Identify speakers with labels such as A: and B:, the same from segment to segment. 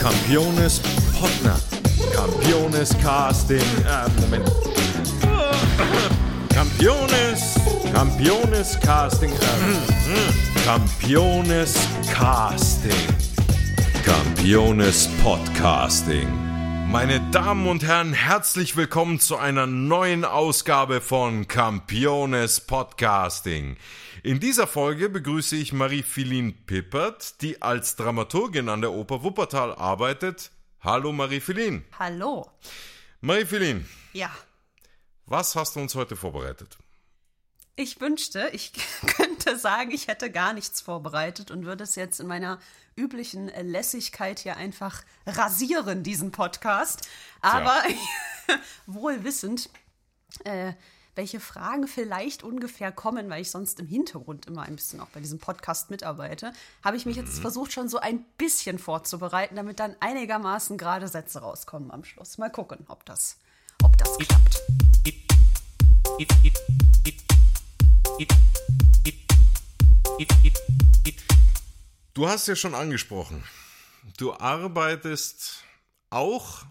A: Campiones Potner. Campiones Casting. Äh, Moment. Campiones. Campiones Casting. Äh, Campiones Casting. Campiones Podcasting. Meine Damen und Herren, herzlich willkommen zu einer neuen Ausgabe von Campiones Podcasting. In dieser Folge begrüße ich Marie-Philin Pippert, die als Dramaturgin an der Oper Wuppertal arbeitet. Hallo Marie-Philin.
B: Hallo.
A: Marie-Philin,
B: Ja,
A: was hast du uns heute vorbereitet?
B: ich wünschte, ich könnte sagen, ich hätte gar nichts vorbereitet und würde es jetzt in meiner üblichen äh, Lässigkeit hier einfach rasieren, diesen Podcast. Aber wohl wissend, äh, welche Fragen vielleicht ungefähr kommen, weil ich sonst im Hintergrund immer ein bisschen auch bei diesem Podcast mitarbeite, habe ich mich jetzt versucht, schon so ein bisschen vorzubereiten, damit dann einigermaßen gerade Sätze rauskommen am Schluss. Mal gucken, ob das, ob das klappt.
A: Du hast ja schon angesprochen, du arbeitest auch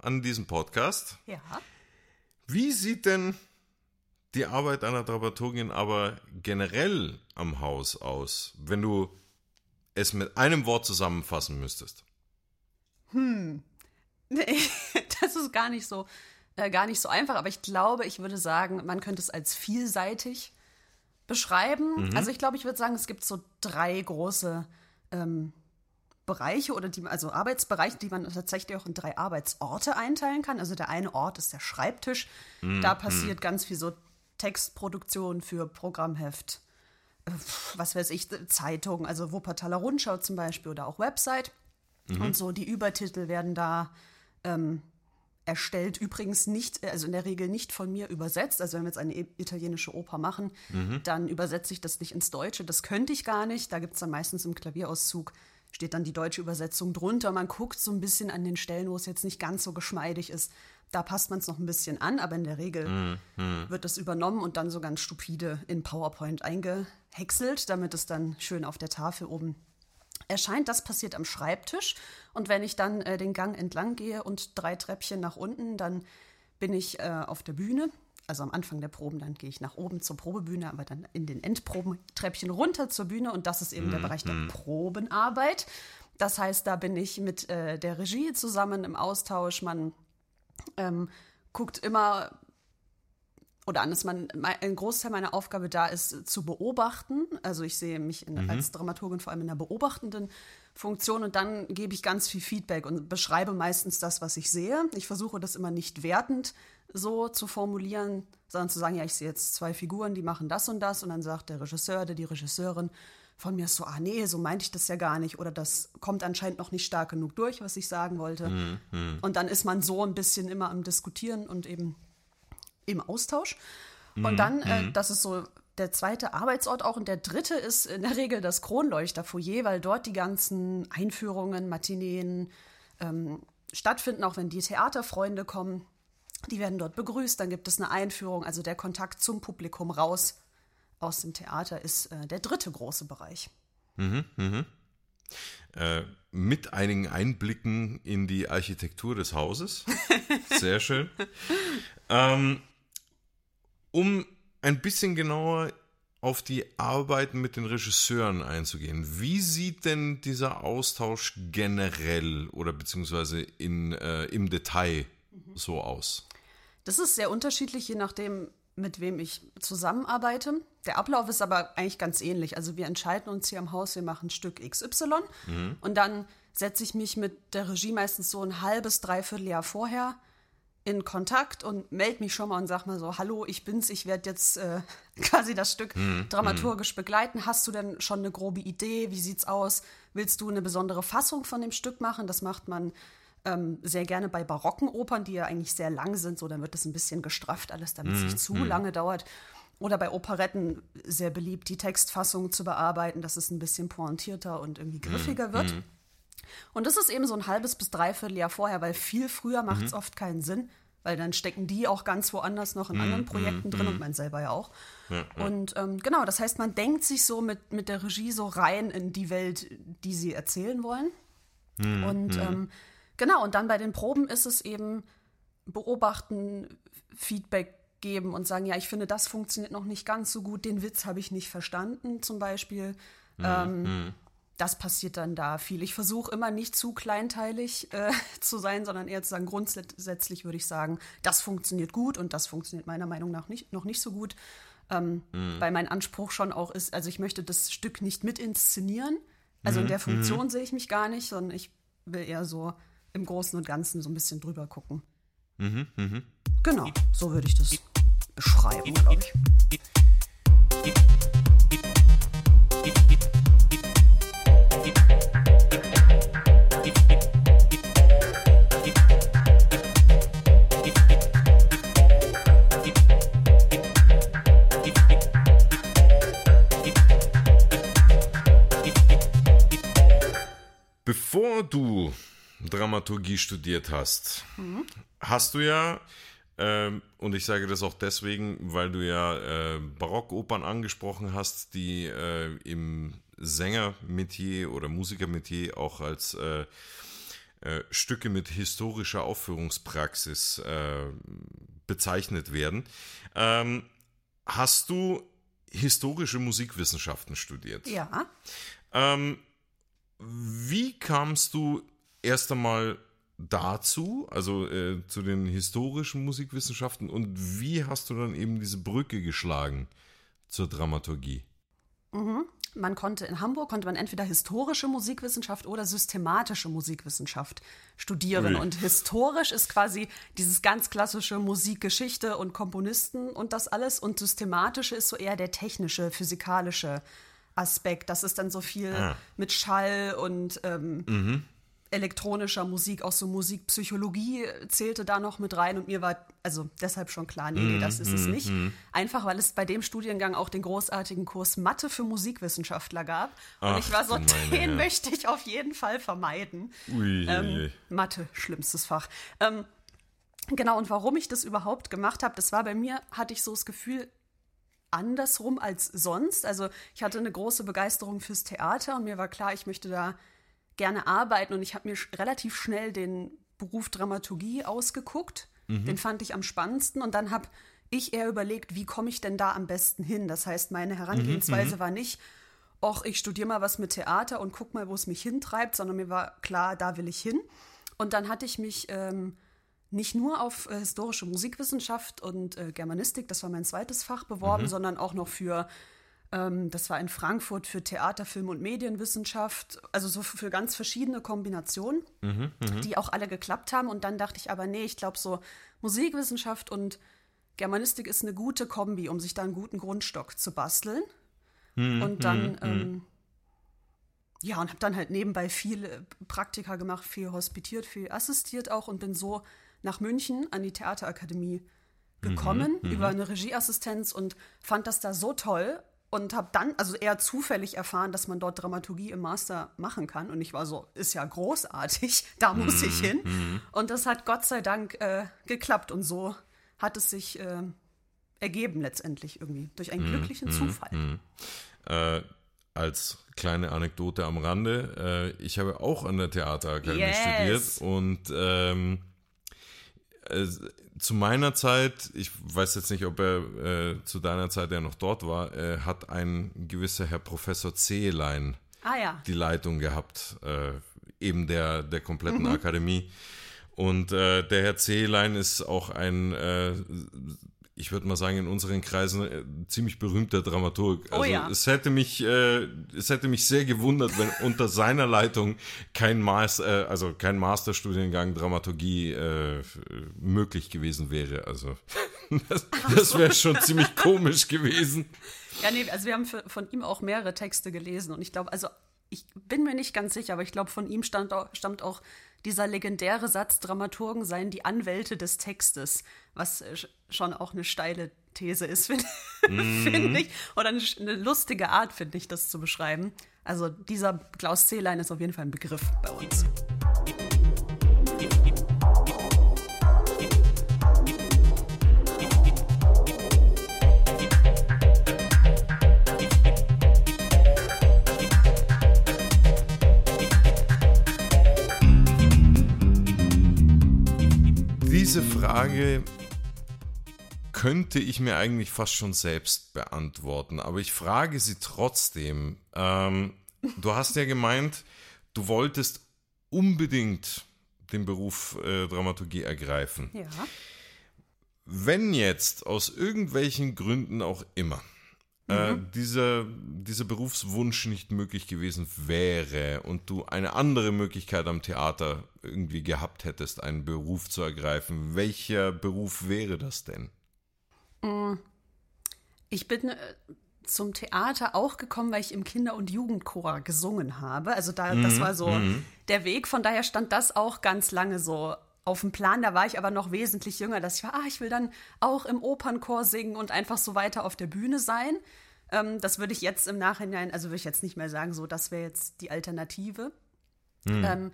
A: an diesem Podcast.
B: Ja.
A: Wie sieht denn die Arbeit einer Dramaturgin aber generell am Haus aus, wenn du es mit einem Wort zusammenfassen müsstest?
B: Das ist gar nicht so, äh, gar nicht so einfach, aber ich glaube, ich würde sagen, man könnte es als vielseitig beschreiben. Also ich glaube, ich würde sagen, es gibt so drei große ähm, Bereiche oder die, also Arbeitsbereiche, die man tatsächlich auch in drei Arbeitsorte einteilen kann. Also der eine Ort ist der Schreibtisch. Da passiert ganz viel so Textproduktion für Programmheft, äh, was weiß ich, Zeitung, also Wuppertaler Rundschau zum Beispiel oder auch Website. Und so die Übertitel werden da ähm, erstellt. Übrigens nicht, also in der Regel nicht von mir übersetzt. Also wenn wir jetzt eine italienische Oper machen, dann übersetze ich das nicht ins Deutsche. Das könnte ich gar nicht. Da gibt es dann meistens im Klavierauszug, steht dann die deutsche Übersetzung drunter. Man guckt so ein bisschen an den Stellen, wo es jetzt nicht ganz so geschmeidig ist. Da passt man es noch ein bisschen an, aber in der Regel wird das übernommen und dann so ganz stupide in PowerPoint eingehäckselt, damit es dann schön auf der Tafel oben erscheint. Das passiert am Schreibtisch. Und wenn ich dann äh, den Gang entlang gehe und drei Treppchen nach unten, dann bin ich äh, auf der Bühne. Also am Anfang der Proben, dann gehe ich nach oben zur Probebühne, aber dann in den Endprobentreppchen runter zur Bühne. Und das ist eben der Bereich der Probenarbeit. Das heißt, da bin ich mit äh, der Regie zusammen im Austausch. Man ähm, guckt immer oder anders, man, mein- ein Großteil meiner Aufgabe da ist äh, zu beobachten. Also ich sehe mich in, als Dramaturgin vor allem in einer beobachtenden Funktion und dann gebe ich ganz viel Feedback und beschreibe meistens das, was ich sehe. Ich versuche das immer nicht wertend so zu formulieren, sondern zu sagen, ja, ich sehe jetzt zwei Figuren, die machen das und das und dann sagt der Regisseur oder die Regisseurin von mir so, ah nee, so meinte ich das ja gar nicht oder das kommt anscheinend noch nicht stark genug durch, was ich sagen wollte. Und dann ist man so ein bisschen immer am Diskutieren und eben im Austausch. Und dann, äh, das ist so der zweite Arbeitsort auch. Und der dritte ist in der Regel das Kronleuchterfoyer, weil dort die ganzen Einführungen, Matineen ähm, stattfinden, auch wenn die Theaterfreunde kommen. Die werden dort begrüßt, dann gibt es eine Einführung. Also der Kontakt zum Publikum raus aus dem Theater ist äh, der dritte große Bereich.
A: Äh, mit einigen Einblicken in die Architektur des Hauses. Sehr schön. ähm, um ein bisschen genauer auf die Arbeiten mit den Regisseuren einzugehen. Wie sieht denn dieser Austausch generell oder beziehungsweise in, äh, im Detail so aus?
B: Das ist sehr unterschiedlich, je nachdem, mit wem ich zusammenarbeite. Der Ablauf ist aber eigentlich ganz ähnlich. Also wir entscheiden uns hier im Haus, wir machen Stück XY und dann setze ich mich mit der Regie meistens so ein halbes, dreiviertel Jahr vorher in Kontakt und melde mich schon mal und sag mal so, hallo, ich bin's, ich werde jetzt äh, quasi das Stück dramaturgisch begleiten. Hast du denn schon eine grobe Idee? Wie sieht's aus? Willst du eine besondere Fassung von dem Stück machen? Das macht man ähm, sehr gerne bei barocken Opern, die ja eigentlich sehr lang sind, so dann wird das ein bisschen gestrafft alles, damit es nicht zu lange dauert. Oder bei Operetten sehr beliebt, die Textfassung zu bearbeiten, dass es ein bisschen pointierter und irgendwie griffiger wird. Und das ist eben so ein halbes bis dreiviertel Jahr vorher, weil viel früher macht es oft keinen Sinn, weil dann stecken die auch ganz woanders noch in anderen Projekten drin und man selber ja auch. Und ähm, genau, das heißt, man denkt sich so mit, mit der Regie so rein in die Welt, die sie erzählen wollen. Und ähm, genau, und dann bei den Proben ist es eben beobachten, Feedback geben und sagen, ja, ich finde, das funktioniert noch nicht ganz so gut, den Witz habe ich nicht verstanden zum Beispiel. Ähm, das passiert dann da viel. Ich versuche immer nicht zu kleinteilig äh, zu sein, sondern eher zu sagen, grundsätzlich würde ich sagen, das funktioniert gut und das funktioniert meiner Meinung nach nicht, noch nicht so gut. Ähm, Weil mein Anspruch schon auch ist, also ich möchte das Stück nicht mit inszenieren. Also in der Funktion sehe ich mich gar nicht, sondern ich will eher so im Großen und Ganzen so ein bisschen drüber gucken. Genau, so würde ich das beschreiben, glaube ich.
A: Bevor du Dramaturgie studiert hast, hast du ja, ähm, und ich sage das auch deswegen, weil du ja äh, Barockopern angesprochen hast, die äh, im Sängermetier oder Musikermetier auch als äh, äh, Stücke mit historischer Aufführungspraxis äh, bezeichnet werden. Ähm, hast du historische Musikwissenschaften studiert?
B: Ja.
A: Ähm, wie kamst du erst einmal dazu, also äh, zu den historischen Musikwissenschaften, und wie hast du dann eben diese Brücke geschlagen zur Dramaturgie?
B: Man konnte in Hamburg konnte man entweder historische Musikwissenschaft oder systematische Musikwissenschaft studieren.
A: Ui.
B: Und historisch ist quasi dieses ganz klassische Musikgeschichte und Komponisten und das alles. Und systematische ist so eher der technische, physikalische Aspekt. Das ist dann so viel
A: Ah.
B: mit Schall und ähm, elektronischer Musik, auch so Musikpsychologie zählte da noch mit rein und mir war also deshalb schon klar, nee, nee, das ist es nicht. Einfach, weil es bei dem Studiengang auch den großartigen Kurs Mathe für Musikwissenschaftler gab. Und
A: Ach,
B: ich war so, den
A: Herren.
B: möchte ich auf jeden Fall vermeiden.
A: Ui,
B: Ähm, Mathe, schlimmstes Fach. Ähm, genau, und warum ich das überhaupt gemacht habe, das war bei mir, hatte ich so das Gefühl, andersrum als sonst. Also ich hatte eine große Begeisterung fürs Theater und mir war klar, ich möchte da gerne arbeiten und ich habe mir sch- relativ schnell den Beruf Dramaturgie ausgeguckt. Den fand ich am spannendsten und dann habe ich eher überlegt, wie komme ich denn da am besten hin? Das heißt, meine Herangehensweise war nicht, och, ich studiere mal was mit Theater und guck mal, wo es mich hintreibt, sondern mir war klar, da will ich hin. Und dann hatte ich mich ähm, nicht nur auf äh, historische Musikwissenschaft und äh, Germanistik, das war mein zweites Fach, beworben, sondern auch noch für, ähm, das war in Frankfurt für Theater, Film und Medienwissenschaft, also so für ganz verschiedene Kombinationen, die auch alle geklappt haben. Und dann dachte ich aber, nee, ich glaube so Musikwissenschaft und Germanistik ist eine gute Kombi, um sich da einen guten Grundstock zu basteln. und dann, ähm, ja, und habe dann halt nebenbei viel äh, Praktika gemacht, viel hospitiert, viel assistiert auch und bin so nach München an die Theaterakademie gekommen über eine Regieassistenz und fand das da so toll und habe dann also eher zufällig erfahren, dass man dort Dramaturgie im Master machen kann. Und ich war so, ist ja großartig, da muss ich hin. und das hat Gott sei Dank äh, geklappt. Und so hat es sich äh, ergeben letztendlich irgendwie durch einen glücklichen Zufall.
A: Äh, als kleine Anekdote am Rande, äh, ich habe auch an der Theaterakademie
B: Yes.
A: studiert und ähm, äh, zu meiner Zeit, ich weiß jetzt nicht, ob er äh, zu deiner Zeit ja noch dort war, äh, hat ein gewisser Herr Professor Zehlein
B: Ah ja.
A: die Leitung gehabt, äh, eben der, der kompletten Akademie. Und äh, der Herr Zehlein ist auch ein, äh, ich würde mal sagen, in unseren Kreisen äh, ziemlich berühmter Dramaturg.
B: Oh
A: Also
B: ja.
A: es hätte mich, äh, es hätte mich sehr gewundert, wenn unter seiner Leitung kein Master, äh, also kein Masterstudiengang Dramaturgie äh, möglich gewesen wäre. Also das, das wäre schon ziemlich komisch gewesen.
B: Ja, nee, also wir haben für, von ihm auch mehrere Texte gelesen und ich glaube, also ich bin mir nicht ganz sicher, aber ich glaube, von ihm auch, stammt auch dieser legendäre Satz, Dramaturgen seien die Anwälte des Textes, was äh, sch- schon auch eine steile These ist, finde find ich. Oder eine, eine lustige Art, finde ich, das zu beschreiben. Also dieser Klaus Zehlein ist auf jeden Fall ein Begriff bei uns.
A: Diese Frage könnte ich mir eigentlich fast schon selbst beantworten, aber ich frage sie trotzdem. Ähm, du hast ja gemeint, du wolltest unbedingt den Beruf äh, Dramaturgie ergreifen.
B: Ja.
A: Wenn jetzt aus irgendwelchen Gründen auch immer äh, dieser, dieser Berufswunsch nicht möglich gewesen wäre und du eine andere Möglichkeit am Theater irgendwie gehabt hättest, einen Beruf zu ergreifen, welcher Beruf wäre das denn?
B: Ich bin äh, zum Theater auch gekommen, weil ich im Kinder- und Jugendchor gesungen habe. Also da, das war so der Weg. Von daher stand das auch ganz lange so auf dem Plan. Da war ich aber noch wesentlich jünger, dass ich war, ah, ich will dann auch im Opernchor singen und einfach so weiter auf der Bühne sein. Ähm, das würde ich jetzt im Nachhinein, also würde ich jetzt nicht mehr sagen, so, das wäre jetzt die Alternative. Ähm,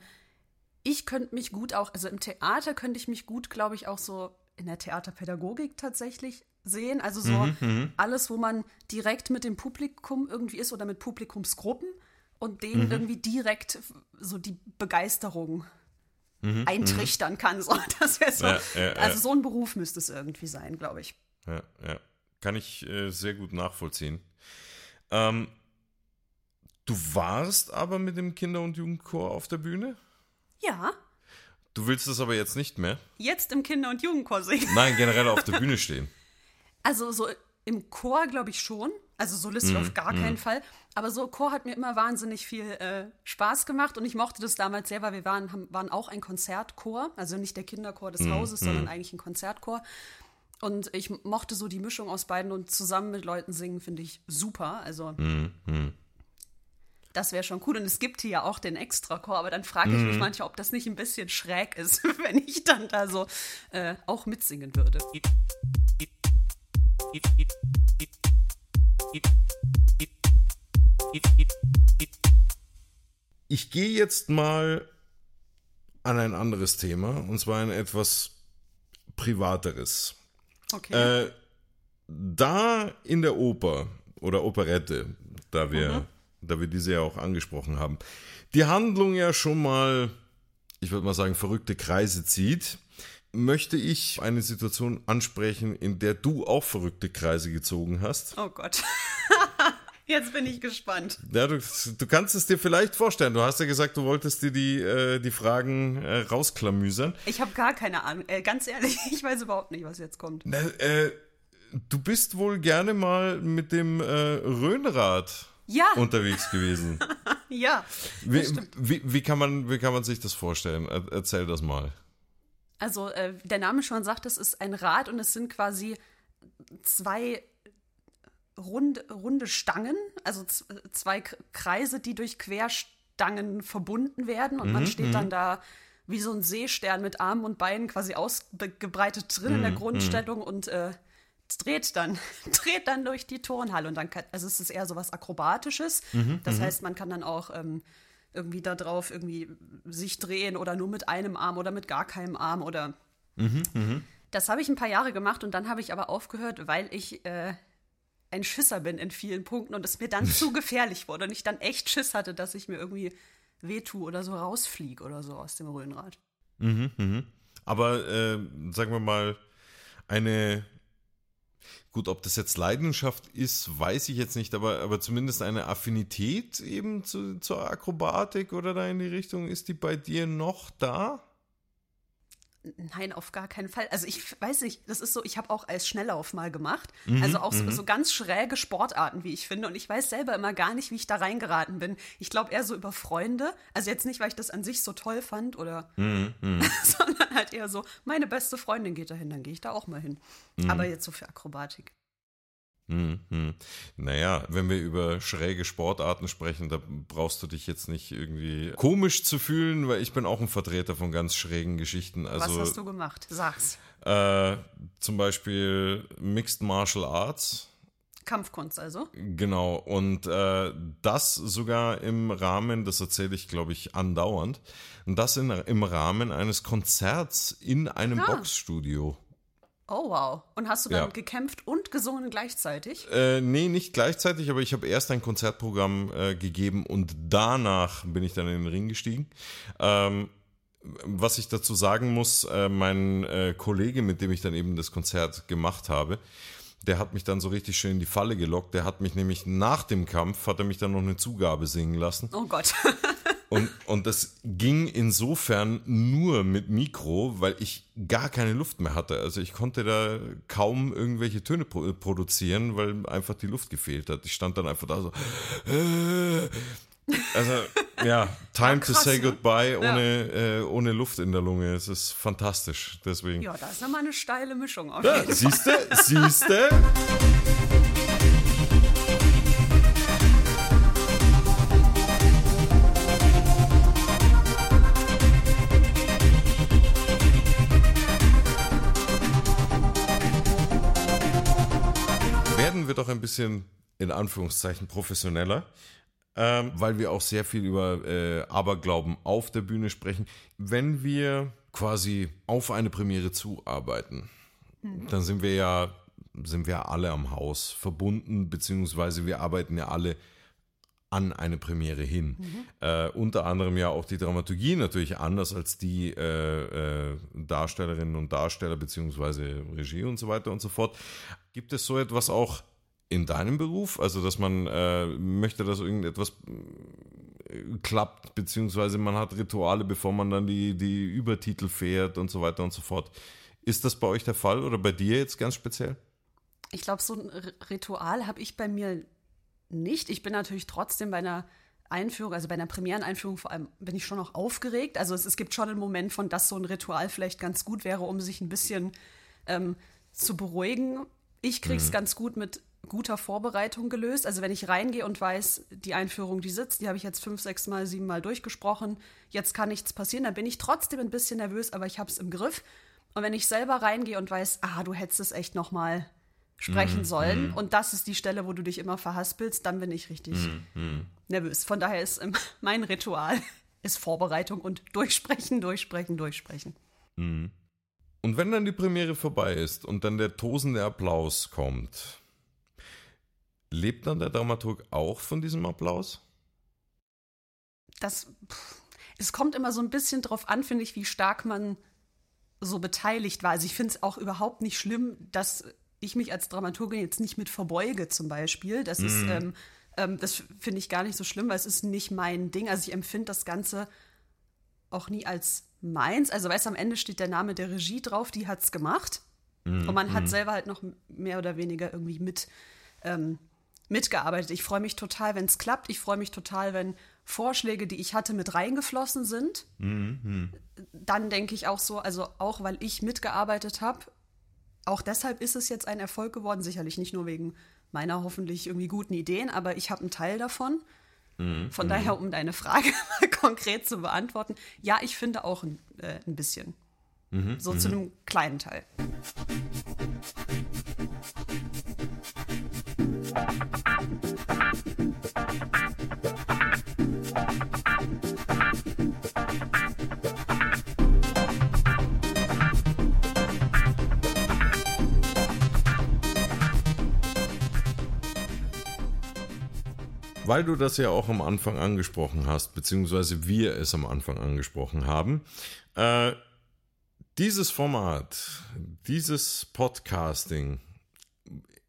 B: ich könnte mich gut auch, also im Theater könnte ich mich gut, glaube ich, auch so in der Theaterpädagogik tatsächlich sehen. Also so alles, wo man direkt mit dem Publikum irgendwie ist oder mit Publikumsgruppen und denen irgendwie direkt so die Begeisterung eintrichtern kann. So, das wäre so.
A: Ja, ja, ja.
B: Also so ein Beruf müsste es irgendwie sein, glaube ich.
A: Ja, ja. Kann ich äh, sehr gut nachvollziehen. Ähm, du warst aber mit dem Kinder- und Jugendchor auf der Bühne?
B: Ja,
A: Du willst das aber jetzt nicht mehr?
B: jetzt im Kinder- und Jugendchor singen.
A: Nein, generell auf der Bühne stehen.
B: Also so im Chor glaube ich schon. Also solistisch auf gar keinen Fall. Aber so Chor hat mir immer wahnsinnig viel äh, Spaß gemacht und ich mochte das damals sehr, weil wir waren, haben, waren auch ein Konzertchor. Also nicht der Kinderchor des Hauses, sondern eigentlich ein Konzertchor. Und ich mochte so die Mischung aus beiden und zusammen mit Leuten singen finde ich super. Also das wäre schon cool. Und es gibt hier ja auch den Extrachor, aber dann frage ich mich manchmal, ob das nicht ein bisschen schräg ist, wenn ich dann da so äh, auch mitsingen würde.
A: Ich gehe jetzt mal an ein anderes Thema, und zwar ein etwas privateres.
B: Okay.
A: Äh, da in der Oper oder Operette, da wir, da wir diese ja auch angesprochen haben, die Handlung ja schon mal, ich würde mal sagen, verrückte Kreise zieht, möchte ich eine Situation ansprechen, in der du auch verrückte Kreise gezogen hast.
B: Oh Gott. Jetzt bin ich gespannt.
A: Ja, du, du kannst es dir vielleicht vorstellen. Du hast ja gesagt, du wolltest dir die, äh, die Fragen äh, rausklamüsern.
B: Ich habe gar keine Ahnung. Äh, ganz ehrlich, ich weiß überhaupt nicht, was jetzt kommt.
A: Na, äh, du bist wohl gerne mal mit dem äh, Rhönrad
B: Ja,
A: unterwegs gewesen.
B: ja.
A: Wie, wie, wie, kann man, wie kann man sich das vorstellen? Er, erzähl das mal.
B: Also äh, der Name schon sagt, es ist ein Rad und es sind quasi zwei runde, runde Stangen, also zwei Kreise, die durch Querstangen verbunden werden und man steht dann da wie so ein Seestern mit Armen und Beinen quasi ausgebreitet drin in der Grundstellung und äh, dreht dann, dreht dann durch die Turnhalle und dann kann, also es ist eher so was Akrobatisches. das heißt, man kann dann auch ähm, irgendwie da drauf irgendwie sich drehen oder nur mit einem Arm oder mit gar keinem Arm oder das habe ich ein paar Jahre gemacht und dann habe ich aber aufgehört, weil ich äh, ein Schisser bin in vielen Punkten und es mir dann zu gefährlich wurde und ich dann echt Schiss hatte, dass ich mir irgendwie wehtue oder so rausfliege oder so aus dem Röhnrad.
A: Aber äh, sagen wir mal, eine, gut, ob das jetzt Leidenschaft ist, weiß ich jetzt nicht, aber, aber zumindest eine Affinität eben zu, zur Akrobatik oder da in die Richtung, ist die bei dir noch da?
B: Nein, auf gar keinen Fall. Also ich weiß nicht, das ist so, ich habe auch als Schnelllauf mal gemacht. also auch so, so ganz schräge Sportarten, wie ich finde. Und ich weiß selber immer gar nicht, wie ich da reingeraten bin. Ich glaube eher so über Freunde. Also jetzt nicht, weil ich das an sich so toll fand oder sondern halt eher so, meine beste Freundin geht dahin, dann gehe ich da auch mal hin. Aber jetzt so für Akrobatik.
A: Hm, hm. Naja, wenn wir über schräge Sportarten sprechen, da brauchst du dich jetzt nicht irgendwie komisch zu fühlen, weil ich bin auch ein Vertreter von ganz schrägen Geschichten.
B: Was
A: Also
B: hast du gemacht? Sag's.
A: äh, zum Beispiel Mixed Martial Arts.
B: Kampfkunst also?
A: Genau, und äh, das sogar im Rahmen, das erzähle ich, glaube ich, andauernd, und das in, im Rahmen eines Konzerts in einem
B: Ah.
A: Boxstudio.
B: Oh wow. Und hast du dann
A: Ja.
B: gekämpft und gesungen gleichzeitig?
A: Äh, nee, nicht gleichzeitig, aber ich habe erst ein Konzertprogramm äh, gegeben und danach bin ich dann in den Ring gestiegen. Ähm, was ich dazu sagen muss, äh, mein äh, Kollege, mit dem ich dann eben das Konzert gemacht habe, der hat mich dann so richtig schön in die Falle gelockt. Der hat mich nämlich nach dem Kampf, hat er mich dann noch eine Zugabe singen lassen.
B: Oh Gott.
A: Und, und das ging insofern nur mit Mikro, weil ich gar keine Luft mehr hatte. Also ich konnte da kaum irgendwelche Töne pro produzieren, weil einfach die Luft gefehlt hat. Ich stand dann einfach da so. Äh, also ja, Time krass, to say ne? goodbye ohne, ja. äh, ohne Luft in der Lunge. Es ist fantastisch. Deswegen.
B: Ja, das ist nochmal eine steile Mischung.
A: Auf ja, siehste, siehste. Doch ein bisschen in Anführungszeichen professioneller ähm, weil wir auch sehr viel über äh, Aberglauben auf der Bühne sprechen. Wenn wir quasi auf eine Premiere zuarbeiten, mhm. dann sind wir ja sind wir alle am Haus verbunden, beziehungsweise wir arbeiten ja alle an eine Premiere hin. Mhm. Äh, unter anderem ja auch die Dramaturgie natürlich anders als die äh, äh, Darstellerinnen und Darsteller beziehungsweise Regie und so weiter und so fort. Gibt es so etwas auch in deinem Beruf? Also, dass man äh, möchte, dass irgendetwas äh, klappt, beziehungsweise man hat Rituale, bevor man dann die, die Übertitel fährt und so weiter und so fort. Ist das bei euch der Fall oder bei dir jetzt ganz speziell?
B: Ich glaube, so ein Ritual habe ich bei mir nicht. Ich bin natürlich trotzdem bei einer Einführung, also bei einer Premiereneinführung vor allem, bin ich schon noch aufgeregt. Also es, es gibt schon einen Moment von, dass so ein Ritual vielleicht ganz gut wäre, um sich ein bisschen ähm, zu beruhigen. Ich kriege es mhm. ganz gut mit guter Vorbereitung gelöst. Also wenn ich reingehe und weiß, die Einführung, die sitzt, die habe ich jetzt fünf, sechs Mal, sieben Mal durchgesprochen, jetzt kann nichts passieren, dann bin ich trotzdem ein bisschen nervös, aber ich habe es im Griff. Und wenn ich selber reingehe und weiß, ah, du hättest es echt noch mal sprechen mm, sollen mm. und das ist die Stelle, wo du dich immer verhaspelst, dann bin ich richtig mm, nervös. Von daher ist mein Ritual ist Vorbereitung und durchsprechen, durchsprechen, durchsprechen.
A: Mhm. Und wenn dann die Premiere vorbei ist und dann der tosende Applaus kommt, Lebt dann der Dramaturg auch von diesem Applaus?
B: Das, es kommt immer so ein bisschen drauf an, finde ich, wie stark man so beteiligt war. Also ich finde es auch überhaupt nicht schlimm, dass ich mich als Dramaturgin jetzt nicht mit verbeuge zum Beispiel. Das ist, mhm. ähm, ähm, das finde ich gar nicht so schlimm, weil es ist nicht mein Ding. Also ich empfinde das Ganze auch nie als meins. Also weißt du, am Ende steht der Name der Regie drauf, die hat es gemacht. Mhm. Und man hat mhm. selber halt noch mehr oder weniger irgendwie mit ähm, mitgearbeitet. Ich freue mich total, wenn es klappt. Ich freue mich total, wenn Vorschläge, die ich hatte, mit reingeflossen sind. Mhm. Dann denke ich auch so, also auch weil ich mitgearbeitet habe, auch deshalb ist es jetzt ein Erfolg geworden. Sicherlich nicht nur wegen meiner hoffentlich irgendwie guten Ideen, aber ich habe einen Teil davon. Mhm. Von daher, um deine Frage mal konkret zu beantworten, ja, ich finde auch ein, äh, ein bisschen. Mhm. So zu mhm. einem kleinen Teil.
A: Weil du das ja auch am Anfang angesprochen hast, beziehungsweise wir es am Anfang angesprochen haben, äh, dieses Format, dieses Podcasting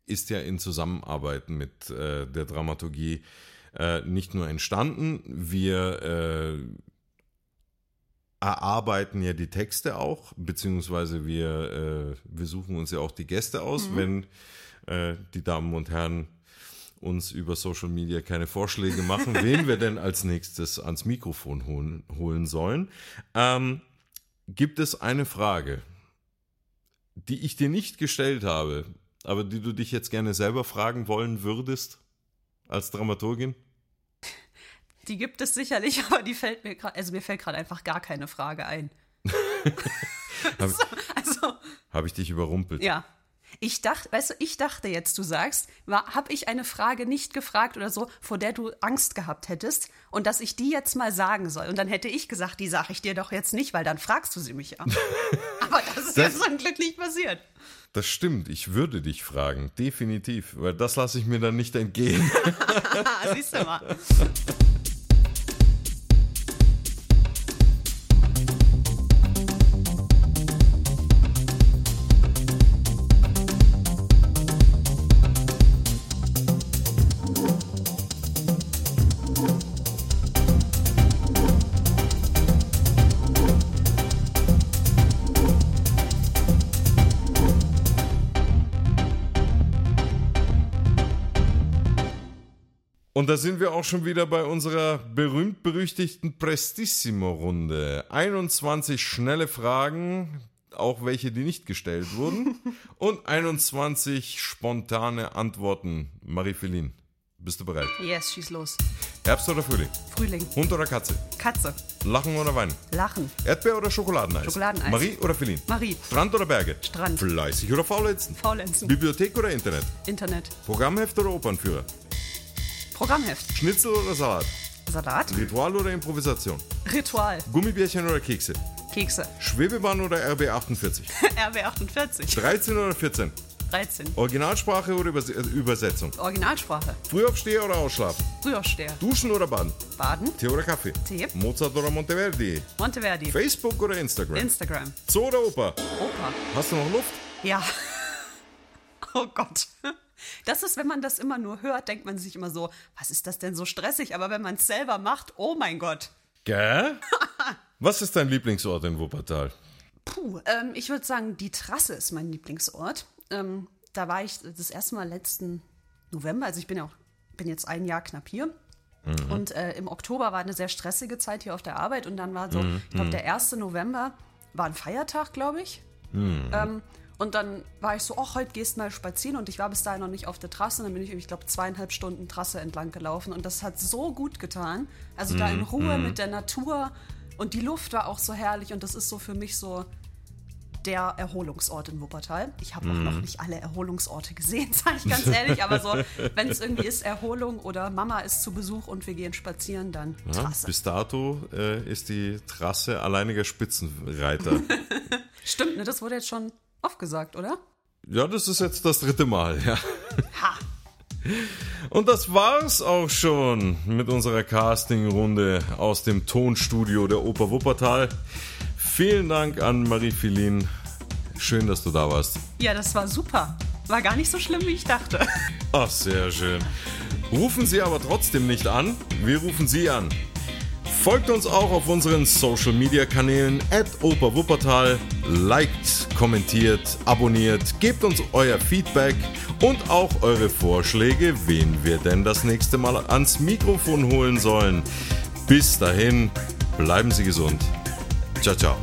A: ist ja in Zusammenarbeit mit äh, der Dramaturgie äh, nicht nur entstanden, wir äh, erarbeiten ja die Texte auch, beziehungsweise wir, äh, wir suchen uns ja auch die Gäste aus, mhm. wenn äh, die Damen und Herren uns über Social Media keine Vorschläge machen, wen wir denn als nächstes ans Mikrofon holen, holen sollen. Ähm, gibt es eine Frage, die ich dir nicht gestellt habe, aber die du dich jetzt gerne selber fragen wollen würdest als Dramaturgin?
B: Die gibt es sicherlich, aber die fällt mir gerade, also mir fällt gerade einfach gar keine Frage ein.
A: Habe also, hab ich dich überrumpelt?
B: Ja, ich dachte, weißt du, ich dachte jetzt, du sagst, habe ich eine Frage nicht gefragt oder so, vor der du Angst gehabt hättest und dass ich die jetzt mal sagen soll. Und dann hätte ich gesagt, die sage ich dir doch jetzt nicht, weil dann fragst du sie mich ja. Aber das ist das, ja zum Glück nicht passiert.
A: Das stimmt, ich würde dich fragen, definitiv, weil das lasse ich mir dann nicht entgehen. Siehst du mal. Und da sind wir auch schon wieder bei unserer berühmt-berüchtigten Prestissimo-Runde. 21 schnelle Fragen, auch welche, die nicht gestellt wurden. und 21 spontane Antworten. Marie-Feline, bist du bereit?
B: Yes, schieß los.
A: Herbst oder Frühling?
B: Frühling.
A: Hund oder Katze?
B: Katze.
A: Lachen oder weinen?
B: Lachen.
A: Erdbeer oder Schokoladeneis?
B: Schokoladeneis.
A: Marie oder Feline?
B: Marie.
A: Strand oder Berge?
B: Strand.
A: Fleißig oder faulenzen?
B: Faulenzen.
A: Bibliothek oder Internet?
B: Internet.
A: Programmheft oder Opernführer?
B: Programmheft.
A: Schnitzel oder Salat?
B: Salat.
A: Ritual oder Improvisation?
B: Ritual.
A: Gummibärchen oder Kekse?
B: Kekse.
A: Schwebebahn oder RB48?
B: RB48.
A: 13 oder 14?
B: 13.
A: Originalsprache oder Übers äh, Übersetzung?
B: Originalsprache.
A: Frühaufsteher oder Ausschlafen?
B: Frühaufsteher.
A: Duschen oder Baden?
B: Baden.
A: Tee oder Kaffee?
B: Tee.
A: Mozart oder Monteverdi?
B: Monteverdi.
A: Facebook oder Instagram?
B: Instagram.
A: Zoo oder Oper?
B: Opa.
A: Hast du noch Luft?
B: Ja. Oh Gott. Das ist, wenn man das immer nur hört, denkt man sich immer so, was ist das denn so stressig? Aber wenn man es selber macht, oh mein Gott.
A: Gell? Was ist dein Lieblingsort in Wuppertal?
B: Puh, ähm, ich würde sagen, die Trasse ist mein Lieblingsort. Ähm, da war ich das erste Mal letzten November, also ich bin ja auch, bin jetzt ein Jahr knapp hier. Und äh, im Oktober war eine sehr stressige Zeit hier auf der Arbeit und dann war so, ich glaube, der 1. November war ein Feiertag, glaube ich. Ähm, und dann war ich so, ach, heute gehst mal spazieren und ich war bis dahin noch nicht auf der Trasse. Und dann bin ich, ich glaube, zweieinhalb Stunden Trasse entlang gelaufen und das hat so gut getan. Also da in Ruhe mit der Natur und die Luft war auch so herrlich und das ist so für mich so der Erholungsort in Wuppertal. Ich habe auch noch nicht alle Erholungsorte gesehen, sage ich ganz ehrlich, aber so, wenn es irgendwie ist Erholung oder Mama ist zu Besuch und wir gehen spazieren, dann
A: Ja,
B: Trasse.
A: bis dato äh, ist die Trasse alleiniger Spitzenreiter.
B: Stimmt, ne, das wurde jetzt schon oft gesagt, oder?
A: ja, das ist jetzt das dritte Mal, ja.
B: Ha!
A: Und das war's auch schon mit unserer Casting-Runde aus dem Tonstudio der Oper Wuppertal. Vielen Dank an Marie-Philin. Schön, dass du da warst.
B: Ja, das war super. War gar nicht so schlimm, wie ich dachte.
A: Ach, sehr schön. Rufen Sie aber trotzdem nicht an. Wir rufen Sie an. Folgt uns auch auf unseren Social Media Kanälen at Operwuppertal. Liked, kommentiert, abonniert, gebt uns euer Feedback und auch eure Vorschläge, wen wir denn das nächste Mal ans Mikrofon holen sollen. Bis dahin, bleiben Sie gesund. Ciao, ciao.